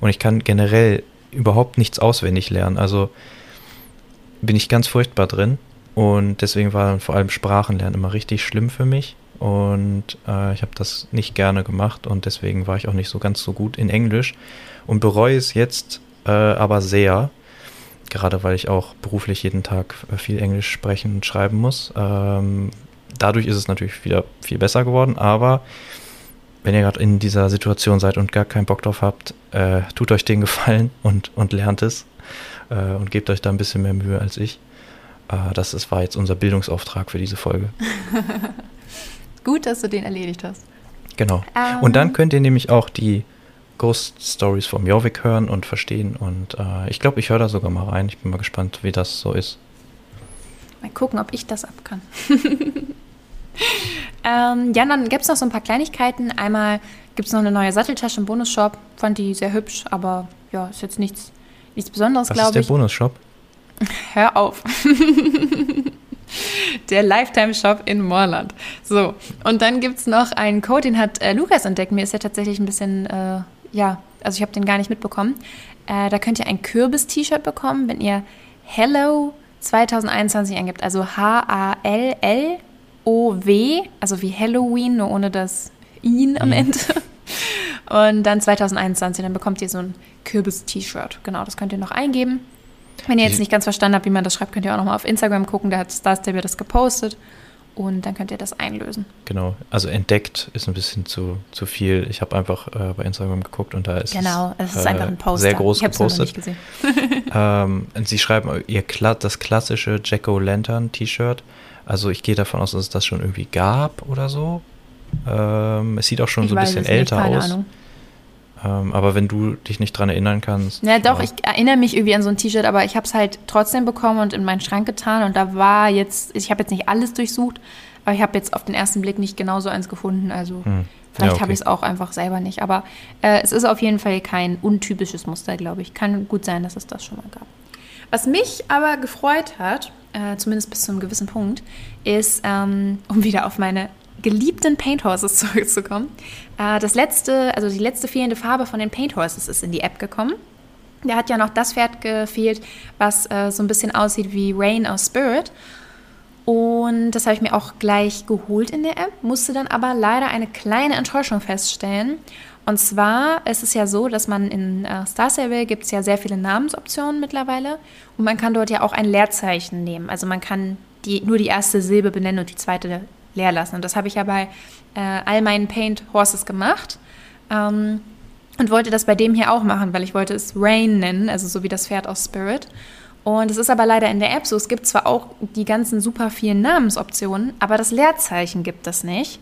und ich kann generell überhaupt nichts auswendig lernen. Also bin ich ganz furchtbar drin und deswegen war dann vor allem Sprachenlernen immer richtig schlimm für mich und äh, ich habe das nicht gerne gemacht und deswegen war ich auch nicht so ganz so gut in Englisch und bereue es jetzt äh, aber sehr, gerade weil ich auch beruflich jeden Tag äh, viel Englisch sprechen und schreiben muss. Ähm, dadurch ist es natürlich wieder viel besser geworden, aber wenn ihr gerade in dieser Situation seid und gar keinen Bock drauf habt, äh, tut euch den Gefallen und, und lernt es äh, und gebt euch da ein bisschen mehr Mühe als ich. Äh, das ist, war jetzt unser Bildungsauftrag für diese Folge. Gut, dass du den erledigt hast. Genau. Ähm. Und dann könnt ihr nämlich auch die Ghost Stories vom Jorvik hören und verstehen. Und äh, ich glaube, ich höre da sogar mal rein. Ich bin mal gespannt, wie das so ist. Mal gucken, ob ich das ab kann. ähm, ja, dann gibt es noch so ein paar Kleinigkeiten. Einmal gibt es noch eine neue Satteltasche im Bonusshop. Fand die sehr hübsch, aber ja, ist jetzt nichts, nichts Besonderes, Was ist glaube der ich. Bonus-Shop? Hör auf. der Lifetime-Shop in Moorland. So, und dann gibt es noch einen Code, den hat äh, Lukas entdeckt. Mir ist ja tatsächlich ein bisschen, äh, ja, also ich habe den gar nicht mitbekommen. Äh, da könnt ihr ein Kürbis-T-Shirt bekommen, wenn ihr Hello 2021 eingibt. Also H-A-L-L-O-W, also wie Halloween, nur ohne das ihn am Mhm. Ende. Und dann 2021, dann bekommt ihr so ein Kürbis-T-Shirt. Genau, das könnt ihr noch eingeben. Wenn ihr jetzt nicht ganz verstanden habt, wie man das schreibt, könnt ihr auch nochmal auf Instagram gucken. Da hat Stars Stable das gepostet. Und dann könnt ihr das einlösen. Genau. Also entdeckt ist ein bisschen zu, zu viel. Ich habe einfach äh, bei Instagram geguckt und da ist Genau, es ist äh, einfach ein Poster. sehr groß ich es noch gepostet. nicht. Ähm, und sie schreiben ihr das klassische Jack-O-Lantern-T-Shirt. Also ich gehe davon aus, dass es das schon irgendwie gab oder so. Ähm, es sieht auch schon ich so ein bisschen es nicht, älter keine aus. Ahnung. Ähm, aber wenn du dich nicht dran erinnern kannst. Ja, doch, ich erinnere mich irgendwie an so ein T-Shirt, aber ich habe es halt trotzdem bekommen und in meinen Schrank getan. Und da war jetzt, ich habe jetzt nicht alles durchsucht, aber ich habe jetzt auf den ersten Blick nicht genau so eins gefunden. Also Hm. vielleicht Ja, okay. habe ich es auch einfach selber nicht. Aber äh, es ist auf jeden Fall kein untypisches Muster, glaube ich. Kann gut sein, dass es das schon mal gab. Was mich aber gefreut hat, äh, zumindest bis zu einem gewissen Punkt, ist, ähm, um wieder auf meine geliebten Paint Horses zurückzukommen, äh, das letzte, also die letzte fehlende Farbe von den Paint Horses ist in die App gekommen. Da hat ja noch das Pferd gefehlt, was äh, so ein bisschen aussieht wie Rain aus Spirit. Und das habe ich mir auch gleich geholt in der App, musste dann aber leider eine kleine Enttäuschung feststellen. Und zwar ist es ja so, dass man in äh, Star Stable gibt es ja sehr viele Namensoptionen mittlerweile und man kann dort ja auch ein Leerzeichen nehmen. Also man kann die, nur die erste Silbe benennen und die zweite leer lassen. Und das habe ich ja bei äh, all meinen Paint Horses gemacht. Ähm, und wollte das bei dem hier auch machen, weil ich wollte es Rain nennen, also so wie das Pferd aus Spirit. Und es ist aber leider in der App so, es gibt zwar auch die ganzen super vielen Namensoptionen, aber das Leerzeichen gibt es nicht.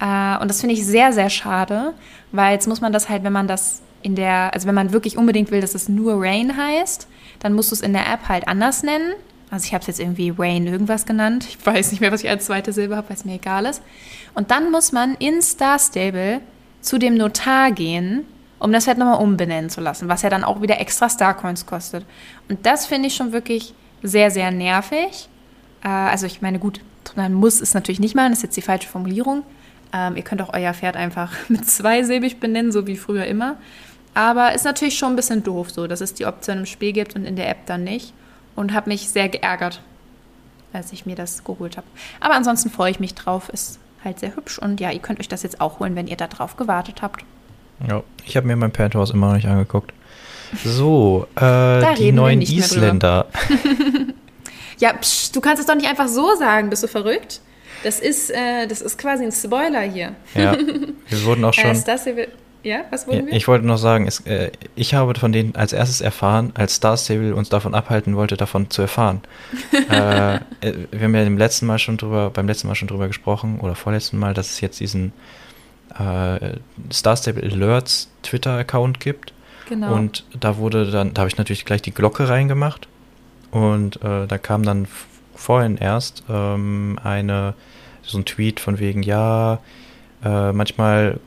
Äh, und das finde ich sehr, sehr schade, weil jetzt muss man das halt, wenn man das in der, also wenn man wirklich unbedingt will, dass es nur Rain heißt, dann musst du es in der App halt anders nennen. Also ich habe es jetzt irgendwie Rain irgendwas genannt. Ich weiß nicht mehr, was ich als zweite Silbe habe, weil es mir egal ist. Und dann muss man in Star Stable zu dem Notar gehen, um das Pferd nochmal umbenennen zu lassen, was ja dann auch wieder extra Starcoins kostet. Und das finde ich schon wirklich sehr, sehr nervig. Äh, also ich meine, gut, man muss es natürlich nicht machen, das ist jetzt die falsche Formulierung. Ähm, ihr könnt auch euer Pferd einfach mit zweisilbig benennen, so wie früher immer. Aber ist natürlich schon ein bisschen doof so, dass es die Option im Spiel gibt und in der App dann nicht. Und habe mich sehr geärgert, als ich mir das geholt habe. Aber ansonsten freue ich mich drauf. Ist halt sehr hübsch. Und ja, ihr könnt euch das jetzt auch holen, wenn ihr da drauf gewartet habt. Ja, ich habe mir mein Penthouse immer noch nicht angeguckt. So, äh, die neuen. Isländer. Ja, psch, du kannst es doch nicht einfach so sagen. Bist du verrückt? Das ist, äh, das ist quasi ein Spoiler hier. Ja, wir wurden auch Äh, schon. Star Stable, ja, was wurden wir? Ich wollte noch sagen, es, äh, ich habe von denen als erstes erfahren, als Star Stable uns davon abhalten wollte, davon zu erfahren. äh, äh, wir haben ja im letzten Mal schon drüber, beim letzten Mal schon drüber gesprochen, oder vorletzten Mal, dass es jetzt diesen äh, Star Stable Alerts Twitter-Account gibt. genau. Und da wurde dann, da habe ich natürlich gleich die Glocke reingemacht. Und äh, da kam dann vorhin erst ähm, eine, so ein Tweet von wegen, ja, äh, manchmal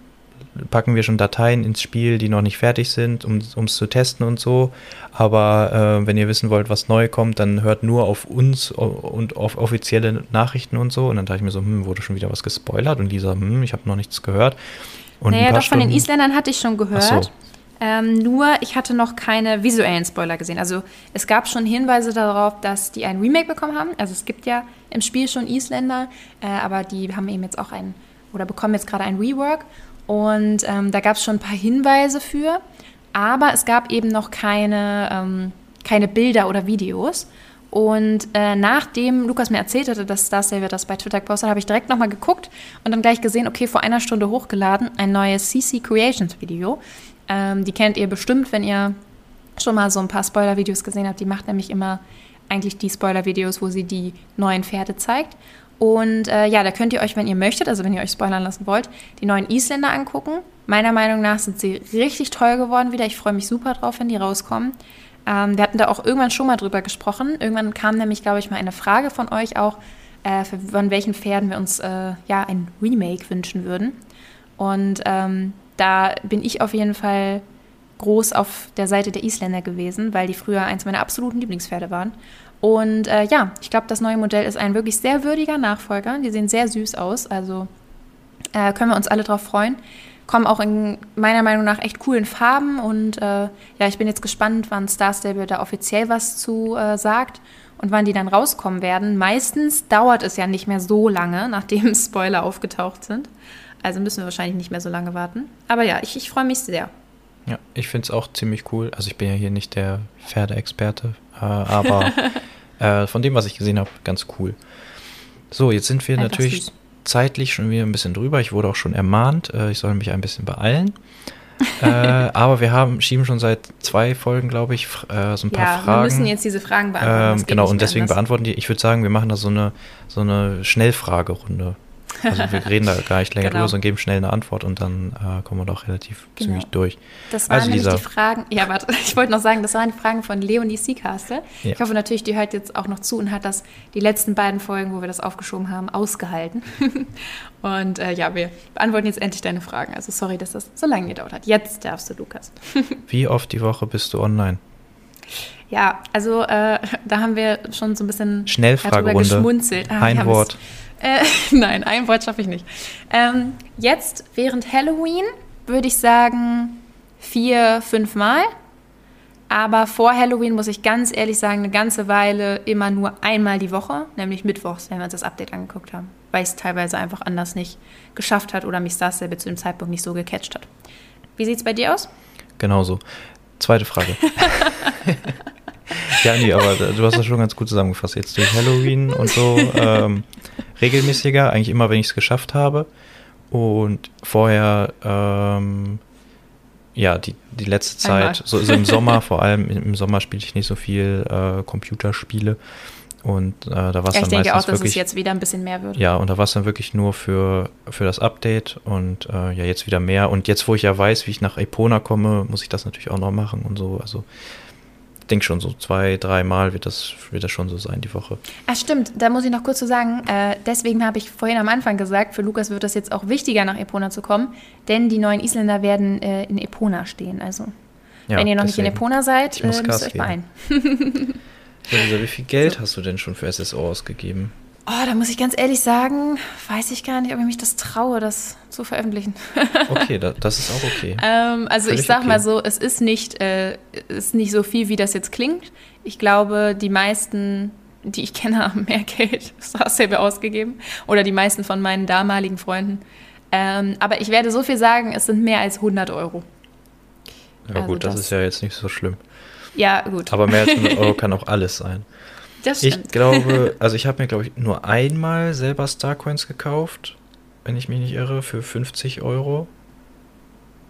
packen wir schon Dateien ins Spiel, die noch nicht fertig sind, um es zu testen und so. Aber äh, wenn ihr wissen wollt, was neu kommt, dann hört nur auf uns und auf offizielle Nachrichten und so. Und dann dachte ich mir so, hm, wurde schon wieder was gespoilert? Und Lisa, hm, ich habe noch nichts gehört. Und naja, doch von den Stunden- Isländern hatte ich schon gehört. So. Ähm, nur ich hatte noch keine visuellen Spoiler gesehen. Also es gab schon Hinweise darauf, dass die ein Remake bekommen haben. Also es gibt ja im Spiel schon Isländer, äh, aber die haben eben jetzt auch ein oder bekommen jetzt gerade ein Rework. Und ähm, da gab es schon ein paar Hinweise für, aber es gab eben noch keine, ähm, keine Bilder oder Videos. Und äh, nachdem Lukas mir erzählt hatte, dass Star Savior das bei Twitter gepostet hat, habe ich direkt nochmal geguckt und dann gleich gesehen, okay, vor einer Stunde hochgeladen, ein neues CC Creations Video. Ähm, die kennt ihr bestimmt, wenn ihr schon mal so ein paar Spoiler-Videos gesehen habt. Die macht nämlich immer eigentlich die Spoiler-Videos, wo sie die neuen Pferde zeigt. Und äh, ja, da könnt ihr euch, wenn ihr möchtet, also wenn ihr euch spoilern lassen wollt, die neuen Isländer angucken. Meiner Meinung nach sind sie richtig toll geworden wieder. Ich freue mich super drauf, wenn die rauskommen. Ähm, wir hatten da auch irgendwann schon mal drüber gesprochen. Irgendwann kam nämlich, glaube ich, mal eine Frage von euch auch, äh, von welchen Pferden wir uns äh, ja ein Remake wünschen würden. Und ähm, da bin ich auf jeden Fall groß auf der Seite der Isländer gewesen, weil die früher eins meiner absoluten Lieblingspferde waren. Und äh, ja, ich glaube, das neue Modell ist ein wirklich sehr würdiger Nachfolger. Die sehen sehr süß aus, also äh, können wir uns alle drauf freuen. Kommen auch in meiner Meinung nach echt coolen Farben und äh, ja, ich bin jetzt gespannt, wann Star Stable da offiziell was zu äh, sagt und wann die dann rauskommen werden. Meistens dauert es ja nicht mehr so lange, nachdem Spoiler aufgetaucht sind. Also müssen wir wahrscheinlich nicht mehr so lange warten. Aber ja, ich, ich freue mich sehr. Ja, ich finde es auch ziemlich cool. Also ich bin ja hier nicht der Pferdeexperte, äh, aber äh, von dem, was ich gesehen habe, ganz cool. So, jetzt sind wir Einfach natürlich süß. zeitlich schon wieder ein bisschen drüber. Ich wurde auch schon ermahnt, äh, ich soll mich ein bisschen beeilen. äh, aber wir haben, schieben schon seit zwei Folgen, glaube ich, äh, so ein paar Ja, Fragen. wir müssen jetzt diese Fragen beantworten. Ähm, genau, und deswegen anders. beantworten die, ich würde sagen, wir machen da so eine, so eine Schnellfragerunde. Also wir reden da gar nicht länger Genau. drüber, sondern geben schnell eine Antwort und dann äh, kommen wir doch relativ Genau. zügig durch. Das waren Also, nämlich Lisa. die Fragen. Ja, warte, ich wollte noch sagen, das waren die Fragen von Leonie Seacaster. Ja. Ich hoffe natürlich, die hört jetzt auch noch zu und hat das die letzten beiden Folgen, wo wir das aufgeschoben haben, ausgehalten. und äh, ja, wir beantworten jetzt endlich deine Fragen. Also sorry, dass das so lange gedauert hat. Jetzt darfst du, Lukas. Wie oft die Woche bist du online? Ja, also äh, da haben wir schon so ein bisschen Schnellfragerunde. geschmunzelt. Ah, Ein Wort. Äh, nein, ein Wort schaffe ich nicht. Ähm, jetzt während Halloween würde ich sagen vier, fünf Mal. Aber vor Halloween muss ich ganz ehrlich sagen, eine ganze Weile immer nur einmal die Woche, nämlich mittwochs, wenn wir uns das Update angeguckt haben, weil ich es teilweise einfach anders nicht geschafft hat oder mich Star Stable zu dem Zeitpunkt nicht so gecatcht hat. Wie sieht es bei dir aus? Genauso. Zweite Frage. ja, nee, aber du hast das schon ganz gut zusammengefasst. Jetzt durch Halloween und so ähm, regelmäßiger, eigentlich immer, wenn ich es geschafft habe. Und vorher, ähm, ja, die, die letzte. Zeit, so, so im Sommer, vor allem im Sommer spiele ich nicht so viel äh, Computerspiele. Und äh, da war es Ja, ich dann denke auch, dass wirklich. es jetzt wieder ein bisschen mehr wird. Ja, und da war es dann wirklich nur für, für das Update und äh, ja, jetzt wieder mehr. Und jetzt, wo ich ja weiß, wie ich nach Epona komme, muss ich das natürlich auch noch machen und so. Also, denke schon so zwei, dreimal wird das, wird das schon so sein, die Woche. Ah, stimmt, da muss ich noch kurz zu sagen, äh, deswegen habe ich vorhin am Anfang gesagt, für Lukas wird das jetzt auch wichtiger, nach Epona zu kommen, denn die neuen Isländer werden äh, in Epona stehen. Also, Ja, wenn ihr noch nicht in deswegen. Epona seid, äh, müsst ihr euch beeilen. Ja, wie viel Geld hast du denn schon für SSO ausgegeben? Oh, da muss ich ganz ehrlich sagen, weiß ich gar nicht, ob ich mich das traue, das zu veröffentlichen. Okay, da, das ist auch okay. Ähm, also Völlig ich sag okay. mal so, es ist nicht, äh, ist nicht so viel, wie das jetzt klingt. Ich glaube, die meisten, die ich kenne, haben mehr Geld Stable ausgegeben. Oder die meisten von meinen damaligen Freunden. Ähm, aber ich werde so viel sagen, es sind mehr als 100 Euro. Ja also gut, das, das- ist ja jetzt nicht so schlimm. Ja, gut. Aber mehr als 100 Euro kann auch alles sein. Das Ich glaube, also ich habe mir, glaube ich, nur einmal selber Starcoins gekauft, wenn ich mich nicht irre, für 50 Euro.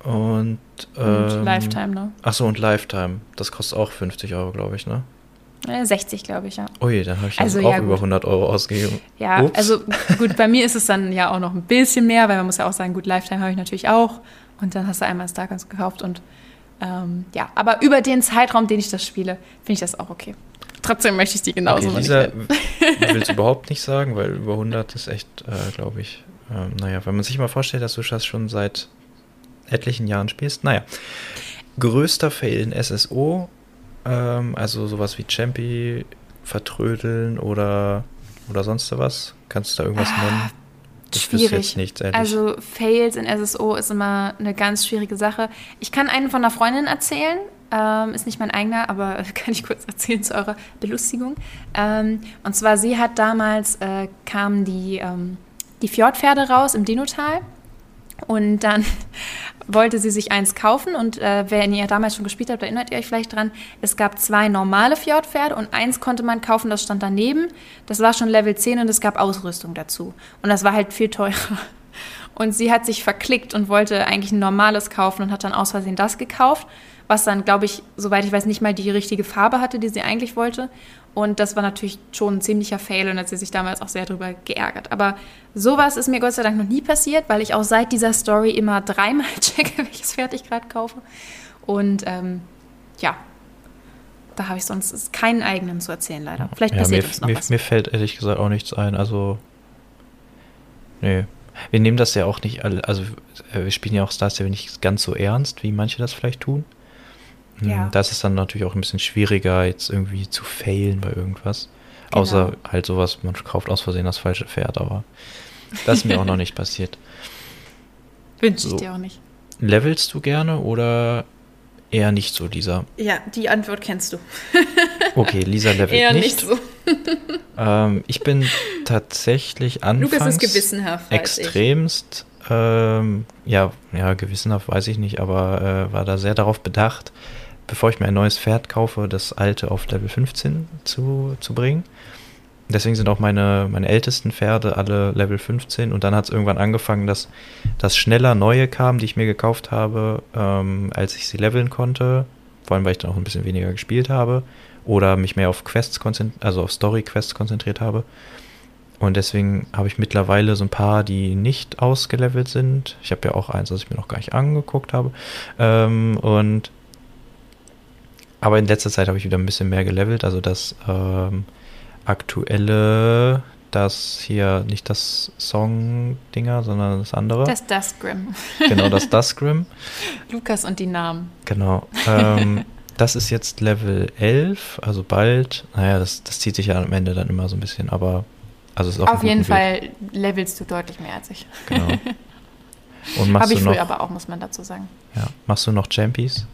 Und, Und ähm, Lifetime, ne? Achso, und Lifetime. Das kostet auch 50 Euro, glaube ich, ne? Äh, 60, glaube ich, ja. Ui, dann habe ich Also, auch ja, über gut. 100 Euro ausgegeben. Ja, Ups. also gut, bei mir ist es dann ja auch noch ein bisschen mehr, weil man muss ja auch sagen, gut, Lifetime habe ich natürlich auch. Und dann hast du einmal Starcoins gekauft und ähm, ja, aber über den Zeitraum, den ich das spiele, finde ich das auch okay. Trotzdem möchte ich die genauso okay, nicht Lisa will es überhaupt nicht sagen, weil über 100 ist echt, äh, glaube ich, ähm, naja, wenn man sich mal vorstellt, dass du das schon seit etlichen Jahren spielst. Naja, größter Fail in SSO, ähm, also sowas wie Champi, Vertrödeln oder, oder sonst was. Kannst du da irgendwas nennen? Ah, Schwierig. ehrlich. Also Fails in SSO ist immer eine ganz schwierige Sache. Ich kann einen von einer Freundin erzählen. Ähm, ist nicht mein eigener, aber kann ich kurz erzählen zu eurer Belustigung. Ähm, und zwar, sie hat damals, äh, kamen die, ähm, die Fjordpferde raus im Dinotal. Und dann wollte sie sich eins kaufen. Und äh, wenn ihr damals schon gespielt habt, erinnert ihr euch vielleicht dran, es gab zwei normale Fjordpferde und eins konnte man kaufen, das stand daneben. Das war schon Level 10 und es gab Ausrüstung dazu. Und das war halt viel teurer. Und sie hat sich verklickt und wollte eigentlich ein normales kaufen und hat dann aus Versehen das gekauft, was dann, glaube ich, soweit ich weiß, nicht mal die richtige Farbe hatte, die sie eigentlich wollte. Und das war natürlich schon ein ziemlicher Fail und hat sie sich damals auch sehr darüber geärgert. Aber sowas ist mir Gott sei Dank noch nie passiert, weil ich auch seit dieser Story immer dreimal checke, welches Pferd ich gerade kaufe. Und ähm, ja, da habe ich sonst keinen eigenen zu erzählen, leider. Vielleicht ja, passiert mir, uns noch mir, was. mir fällt ehrlich gesagt auch nichts ein. Also, nee. Wir nehmen das ja auch nicht alle, also äh, wir spielen ja auch Star Stable nicht ganz so ernst, wie manche das vielleicht tun. Hm, Ja. Da ist dann natürlich auch ein bisschen schwieriger, jetzt irgendwie zu failen bei irgendwas. Genau. Außer halt sowas, man kauft aus Versehen das falsche Pferd, aber das ist mir auch noch nicht passiert. Wünsche ich so. dir auch nicht. Levelst du gerne oder eher nicht so, Lisa? Ja, die Antwort kennst du. Okay, Lisa levelt Eher nicht. nicht so. Ähm, ich bin tatsächlich anfangs Lukas ist gewissenhaft. extremst, ähm, ja, ja, gewissenhaft weiß ich nicht, aber äh, war da sehr darauf bedacht, bevor ich mir ein neues Pferd kaufe, das alte auf Level 15 zu, zu bringen. Deswegen sind auch meine, meine ältesten Pferde alle Level 15 und dann hat es irgendwann angefangen, dass, dass schneller neue kamen, die ich mir gekauft habe, ähm, als ich sie leveln konnte. Vor allem, weil ich dann auch ein bisschen weniger gespielt habe oder mich mehr auf Quests konzentriert, also auf Story-Quests konzentriert habe. Und deswegen habe ich mittlerweile so ein paar, die nicht ausgelevelt sind. Ich habe ja auch eins, das ich mir noch gar nicht angeguckt habe. Ähm, und aber in letzter Zeit habe ich wieder ein bisschen mehr gelevelt. Also das ähm, aktuelle, das hier nicht das Song-Dinger, sondern das andere. Das Duskgrim. genau, das Duskgrim. Lukas und die Namen. Genau. Ähm, das ist jetzt Level 11, also bald. Naja, das, das zieht sich ja am Ende dann immer so ein bisschen, aber also ist auf, Auf jeden Weg. Fall levelst du deutlich mehr als ich. Genau. Und machst Habe ich du noch, früher aber auch, muss man dazu sagen. ja, machst du noch Champies?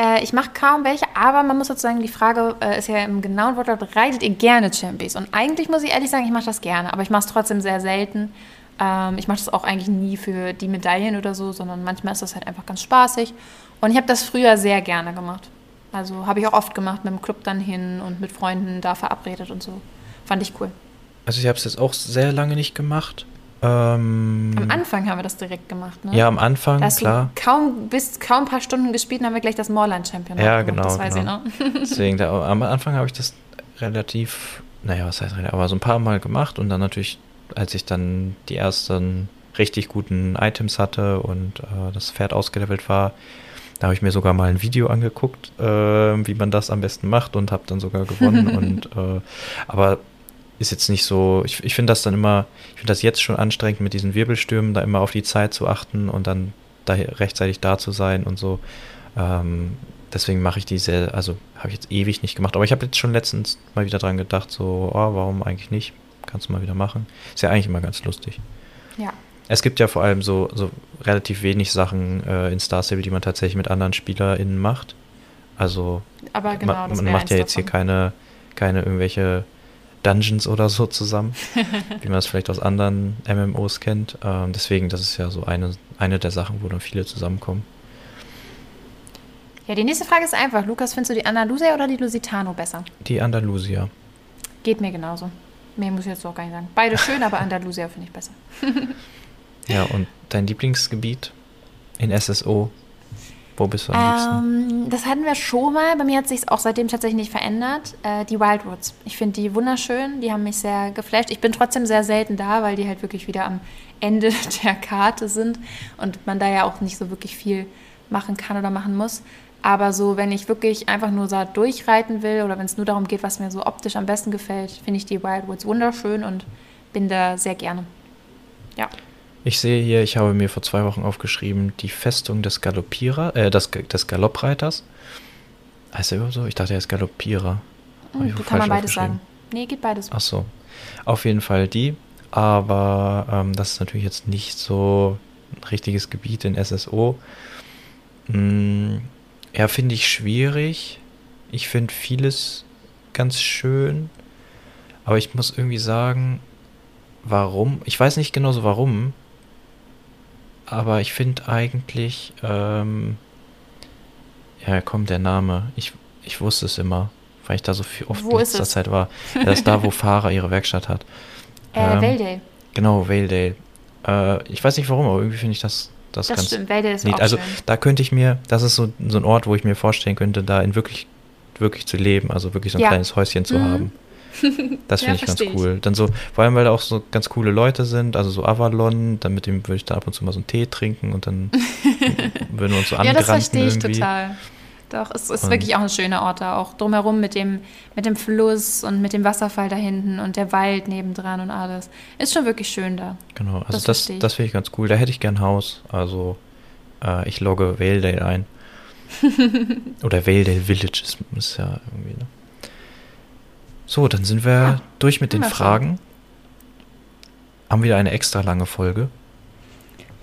Äh, ich mache kaum welche, aber man muss sozusagen, die Frage äh, ist ja im genauen Wortlaut, reitet ihr gerne Champions? Und eigentlich muss ich ehrlich sagen, ich mache das gerne, aber ich mache es trotzdem sehr selten. Ähm, ich mache das auch eigentlich nie für die Medaillen oder so, sondern manchmal ist das halt einfach ganz spaßig. Und ich habe das früher sehr gerne gemacht. Also habe ich auch oft gemacht, mit dem Club dann hin und mit Freunden da verabredet und so. Fand ich cool. Also ich habe es jetzt auch sehr lange nicht gemacht. Ähm, Am Anfang haben wir das direkt gemacht, ne? ja, am Anfang, Da hast klar. du kaum, bis kaum ein paar Stunden gespielt haben wir gleich das Moorland-Championat Ja, gemacht, genau, Das weiß genau. ich noch. Deswegen, da, am Anfang habe ich das relativ, naja, was heißt relativ, aber so ein paar Mal gemacht und dann natürlich, als ich dann die ersten richtig guten Items hatte und äh, das Pferd ausgelevelt war, da habe ich mir sogar mal ein Video angeguckt, äh, wie man das am besten macht und habe dann sogar gewonnen und äh, aber ist jetzt nicht so, ich, ich finde das dann immer, ich finde das jetzt schon anstrengend mit diesen Wirbelstürmen, da immer auf die Zeit zu achten und dann da rechtzeitig da zu sein und so. Ähm, deswegen mache ich die sehr, also habe ich jetzt ewig nicht gemacht. Aber ich habe jetzt schon letztens mal wieder dran gedacht, so, oh, warum eigentlich nicht? Kannst du mal wieder machen. Ist ja eigentlich immer ganz lustig. Ja. Es gibt ja vor allem so, so relativ wenig Sachen äh, in Star Stable, die man tatsächlich mit anderen SpielerInnen macht. Also Aber genau, man, man macht ja jetzt hier davon. keine, keine irgendwelche Dungeons oder so zusammen, wie man es vielleicht aus anderen MMOs kennt. Ähm, deswegen, das ist ja so eine, eine der Sachen, wo dann viele zusammenkommen. Ja, die nächste Frage ist einfach. Lukas, findest du die Andalusia oder die Lusitano besser? Die Andalusia. Geht mir genauso. Mehr muss ich jetzt auch gar nicht sagen. Beide schön, aber Andalusia finde ich besser. ja, und dein Lieblingsgebiet in SSO? Wo bist du am? Ähm, das hatten wir schon mal. Bei mir hat sich auch seitdem tatsächlich nicht verändert. Äh, die Wildwoods. Ich finde die wunderschön. Die haben mich sehr geflasht. Ich bin trotzdem sehr selten da, weil die halt wirklich wieder am Ende der Karte sind und man da ja auch nicht so wirklich viel machen kann oder machen muss. Aber so, wenn ich wirklich einfach nur da durchreiten will oder wenn es nur darum geht, was mir so optisch am besten gefällt, finde ich die Wildwoods wunderschön und bin da sehr gerne. Ja. Ich sehe hier, ich habe mir vor zwei Wochen aufgeschrieben, die Festung des Galoppierer, äh, des, des Galoppreiters. Heißt er überhaupt so? Ich dachte, er ist Galoppierer. Hm, kann man beides sagen. Nee, geht beides. Ach so. Auf jeden Fall die. Aber ähm, das ist natürlich jetzt nicht so ein richtiges Gebiet in SSO. Hm, ja, finde ich schwierig. Ich finde vieles ganz schön. Aber ich muss irgendwie sagen, warum. Ich weiß nicht genau so warum. Aber ich finde eigentlich, ähm, ja, kommt der Name. Ich, ich wusste es immer, weil ich da so viel oft Wo in letzter? Zeit war. Das ist da, wo Fahrer ihre Werkstatt hat. Äh, Ähm, Valedale. Genau, Valedale. Äh, ich weiß nicht warum, aber irgendwie finde ich das, das, Das ganz stimmt, Valedale ist auch Also schön. da könnte ich mir, das ist so, so ein Ort, wo ich mir vorstellen könnte, da in wirklich, wirklich zu leben, also wirklich so ein Ja. kleines Häuschen zu Mhm. haben. Das Ja, finde ich ganz ich. cool. Dann so, vor allem, weil da auch so ganz coole Leute sind, also so Avalon, dann mit dem würde ich dann ab und zu mal so einen Tee trinken und dann würden wir uns so Ja, das verstehe ich irgendwie. total. Doch, es ist Und- wirklich auch ein schöner Ort da. Auch drumherum mit dem, mit dem Fluss und mit dem Wasserfall da hinten und der Wald nebendran und alles. Ist schon wirklich schön da. Genau, also Das das, das finde ich ganz cool. Da hätte ich gern ein Haus. Also äh, ich logge Valedale ein. Oder Valedale Village ist, ist ja irgendwie, ne? So, dann sind wir Ja, durch mit den haben wir schon. Fragen. Haben wieder eine extra lange Folge.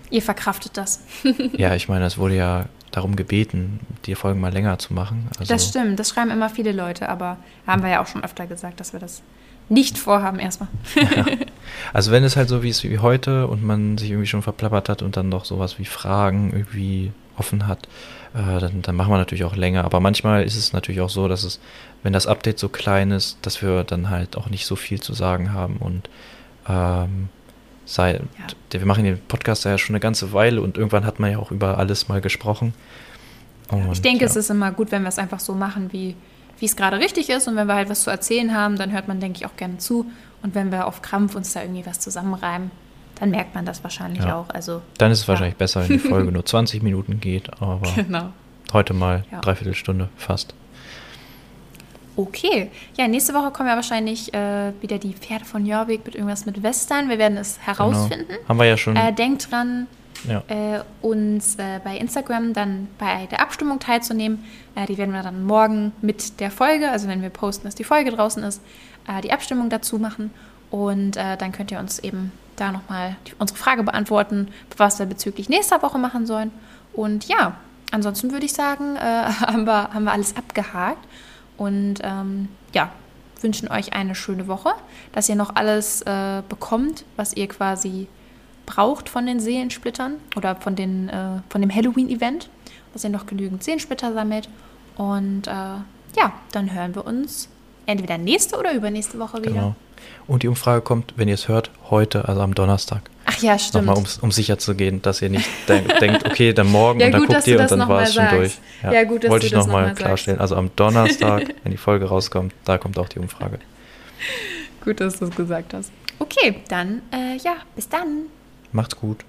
Ihr verkraftet das. ja, ich meine, es wurde ja darum gebeten, die Folgen mal länger zu machen. Also, Das stimmt, das schreiben immer viele Leute, aber haben wir ja auch schon öfter gesagt, dass wir das nicht vorhaben erstmal. Also wenn es halt so wie es wie heute und man sich irgendwie schon verplappert hat und dann noch sowas wie Fragen irgendwie offen hat, äh, dann, dann machen wir natürlich auch länger. Aber manchmal ist es natürlich auch so, dass es, wenn das Update so klein ist, dass wir dann halt auch nicht so viel zu sagen haben und ähm, sei, wir machen den Podcast ja schon eine ganze Weile und irgendwann hat man ja auch über alles mal gesprochen. Und, ich denke, ja. es ist immer gut, wenn wir es einfach so machen, wie, wie es gerade richtig ist. Und wenn wir halt was zu erzählen haben, dann hört man, denke ich, auch gerne zu. Und wenn wir auf Krampf uns da irgendwie was zusammenreimen, dann merkt man das wahrscheinlich Ja. auch. Also, Dann ist es Ja. wahrscheinlich besser, wenn die Folge nur 20 Minuten geht, aber genau. heute mal Ja. dreiviertel Stunde fast. Okay. Ja, nächste Woche kommen ja wahrscheinlich äh, wieder die Pferde von Jörvik mit irgendwas mit Western. Wir werden es herausfinden. Genau. Haben wir ja schon. Äh, denkt dran, ja. äh, uns äh, bei Instagram dann bei der Abstimmung teilzunehmen. Äh, die werden wir dann morgen mit der Folge, also wenn wir posten, dass die Folge draußen ist, äh, die Abstimmung dazu machen. Und äh, dann könnt ihr uns eben da nochmal unsere Frage beantworten, was wir bezüglich nächster Woche machen sollen. Und ja, ansonsten würde ich sagen, äh, haben, wir, haben wir alles abgehakt. Und ähm, ja, wünschen euch eine schöne Woche, dass ihr noch alles äh, bekommt, was ihr quasi braucht von den Seelensplittern oder von, den, äh, von dem Halloween-Event, dass ihr noch genügend Seelensplitter sammelt. Und äh, ja, dann hören wir uns entweder nächste oder übernächste Woche wieder. Genau. Und die Umfrage kommt, wenn ihr es hört, heute, also am Donnerstag. Ach ja, stimmt. Nochmal, um, um sicher zu gehen, dass ihr nicht denk, denkt, okay, dann morgen Ja, und dann gut, guckt ihr und noch dann war es schon durch. Ja, gut, dass Wollte du ich das noch nochmal mal sagst. klarstellen. Also am Donnerstag, wenn die Folge rauskommt, da kommt auch die Umfrage. Gut, dass du es gesagt hast. Okay, dann, äh, ja, bis dann. Macht's gut.